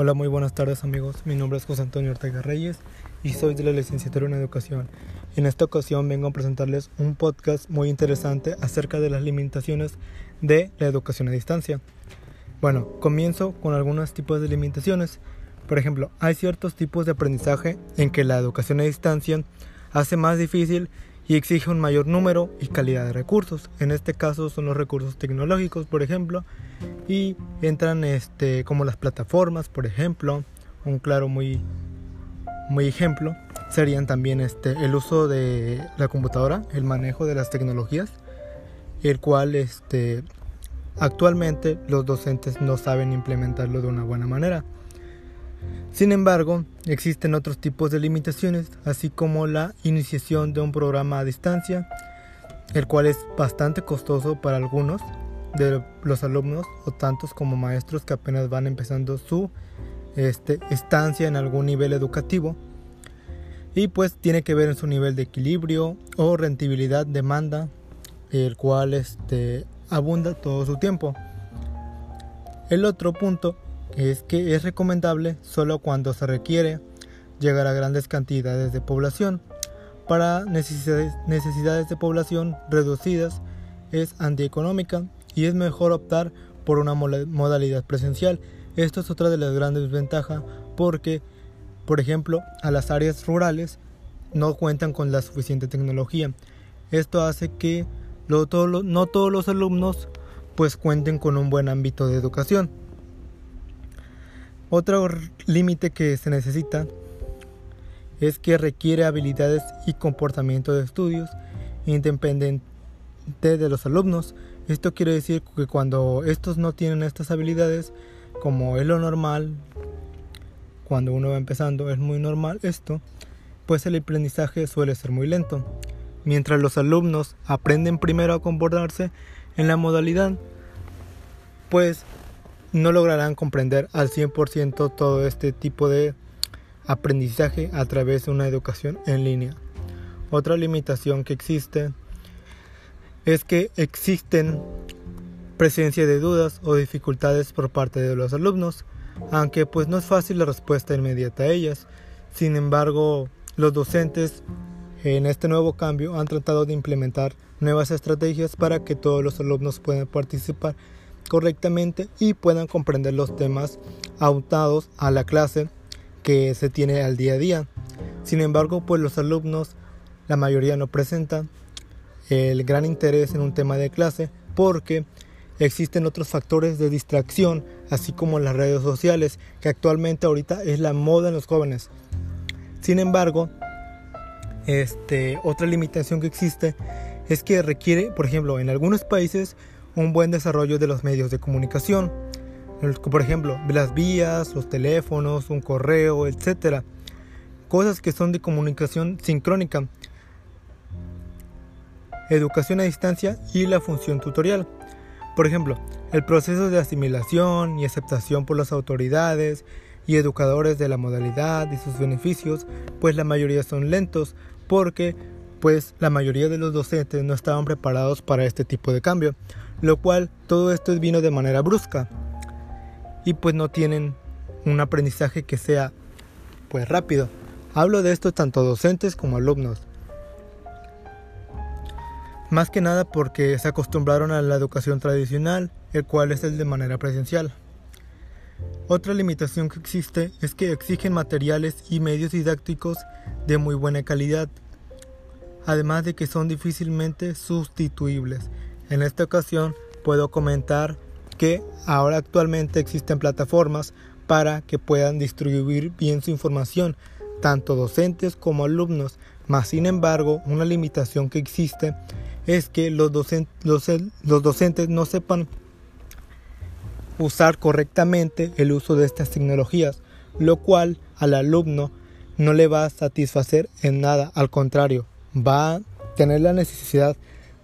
Hola, muy buenas tardes amigos. Mi nombre es José Antonio Ortega Reyes y soy de la licenciatura en Educación. En esta ocasión vengo a presentarles un podcast muy interesante acerca de las limitaciones de la educación a distancia. Bueno, comienzo con algunos tipos de limitaciones. Por ejemplo, hay ciertos tipos de aprendizaje en que la educación a distancia hace más difícil y exige un mayor número y calidad de recursos. En este caso son los recursos tecnológicos, por ejemplo, y entran este como las plataformas, por ejemplo, un claro muy muy ejemplo serían también este el uso de la computadora, el manejo de las tecnologías, el cual este actualmente los docentes no saben implementarlo de una buena manera. Sin embargo, existen otros tipos de limitaciones, así como la iniciación de un programa a distancia, el cual es bastante costoso para algunos de los alumnos o tantos como maestros que apenas van empezando su este, estancia en algún nivel educativo. Y pues tiene que ver en su nivel de equilibrio o rentabilidad demanda, el cual este, abunda todo su tiempo. El otro punto es que es recomendable solo cuando se requiere llegar a grandes cantidades de población. Para necesidades, necesidades de población reducidas es antieconómica y es mejor optar por una modalidad presencial. Esto es otra de las grandes desventajas porque, por ejemplo, a las áreas rurales no cuentan con la suficiente tecnología. Esto hace que no todos los alumnos pues cuenten con un buen ámbito de educación. Otro límite que se necesita es que requiere habilidades y comportamiento de estudios independiente de los alumnos. Esto quiere decir que cuando estos no tienen estas habilidades, como es lo normal, cuando uno va empezando, es muy normal esto, pues el aprendizaje suele ser muy lento. Mientras los alumnos aprenden primero a comportarse en la modalidad, pues no lograrán comprender al 100% todo este tipo de aprendizaje a través de una educación en línea. Otra limitación que existe es que existen presencia de dudas o dificultades por parte de los alumnos, aunque pues no es fácil la respuesta inmediata a ellas. Sin embargo, los docentes en este nuevo cambio han tratado de implementar nuevas estrategias para que todos los alumnos puedan participar correctamente y puedan comprender los temas autados a la clase que se tiene al día a día. Sin embargo, pues los alumnos, la mayoría no presentan el gran interés en un tema de clase porque existen otros factores de distracción, así como las redes sociales, que actualmente ahorita es la moda en los jóvenes. Sin embargo, este, otra limitación que existe es que requiere, por ejemplo, en algunos países un buen desarrollo de los medios de comunicación, por ejemplo, las vías, los teléfonos, un correo, etc. Cosas que son de comunicación sincrónica, educación a distancia y la función tutorial. Por ejemplo, el proceso de asimilación y aceptación por las autoridades y educadores de la modalidad y sus beneficios, pues la mayoría son lentos porque pues la mayoría de los docentes no estaban preparados para este tipo de cambio lo cual todo esto vino de manera brusca y pues no tienen un aprendizaje que sea pues rápido. Hablo de esto tanto docentes como alumnos. Más que nada porque se acostumbraron a la educación tradicional, el cual es el de manera presencial. Otra limitación que existe es que exigen materiales y medios didácticos de muy buena calidad, además de que son difícilmente sustituibles en esta ocasión puedo comentar que ahora actualmente existen plataformas para que puedan distribuir bien su información, tanto docentes como alumnos. Más sin embargo, una limitación que existe es que los, los docentes no sepan usar correctamente el uso de estas tecnologías, lo cual al alumno no le va a satisfacer en nada, al contrario, va a tener la necesidad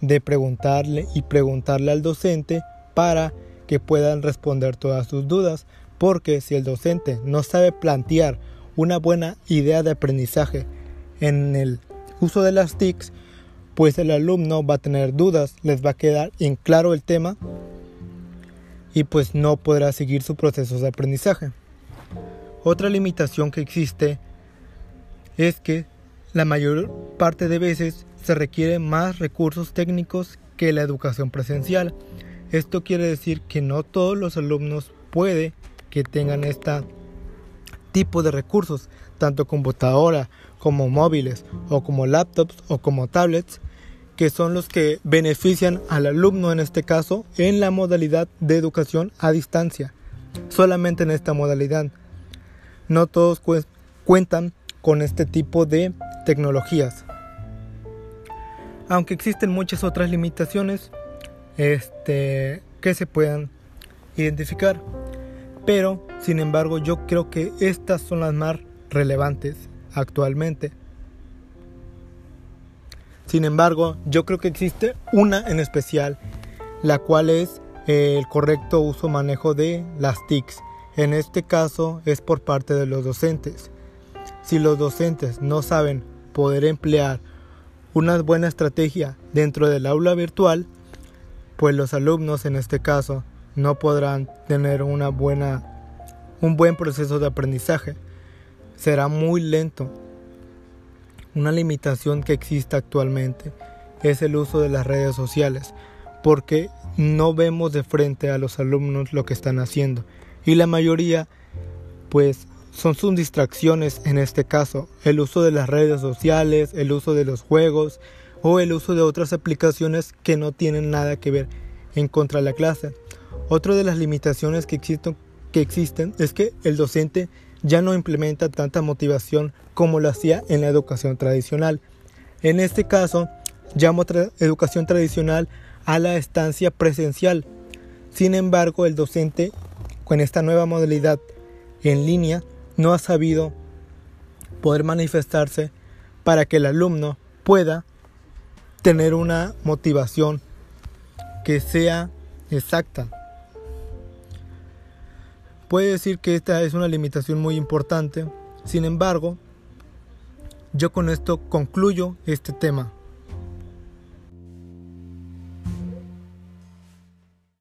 de preguntarle y preguntarle al docente para que puedan responder todas sus dudas, porque si el docente no sabe plantear una buena idea de aprendizaje en el uso de las TICs, pues el alumno va a tener dudas, les va a quedar en claro el tema y pues no podrá seguir su proceso de aprendizaje. Otra limitación que existe es que la mayor parte de veces se requieren más recursos técnicos que la educación presencial. Esto quiere decir que no todos los alumnos puede que tengan este tipo de recursos, tanto computadora como móviles o como laptops o como tablets, que son los que benefician al alumno en este caso en la modalidad de educación a distancia. Solamente en esta modalidad. No todos cuentan con este tipo de tecnologías. Aunque existen muchas otras limitaciones este, que se puedan identificar. Pero, sin embargo, yo creo que estas son las más relevantes actualmente. Sin embargo, yo creo que existe una en especial, la cual es el correcto uso manejo de las TICs. En este caso es por parte de los docentes. Si los docentes no saben poder emplear una buena estrategia dentro del aula virtual, pues los alumnos en este caso no podrán tener una buena un buen proceso de aprendizaje. Será muy lento. Una limitación que existe actualmente es el uso de las redes sociales, porque no vemos de frente a los alumnos lo que están haciendo y la mayoría pues son sus distracciones en este caso, el uso de las redes sociales, el uso de los juegos o el uso de otras aplicaciones que no tienen nada que ver en contra de la clase. Otra de las limitaciones que existen, es que el docente ya no implementa tanta motivación como lo hacía en la educación tradicional. En este caso, llamo educación tradicional a la estancia presencial. Sin embargo, el docente con esta nueva modalidad en línea no ha sabido poder manifestarse para que el alumno pueda tener una motivación que sea exacta. Puede decir que esta es una limitación muy importante, sin embargo, yo con esto concluyo este tema.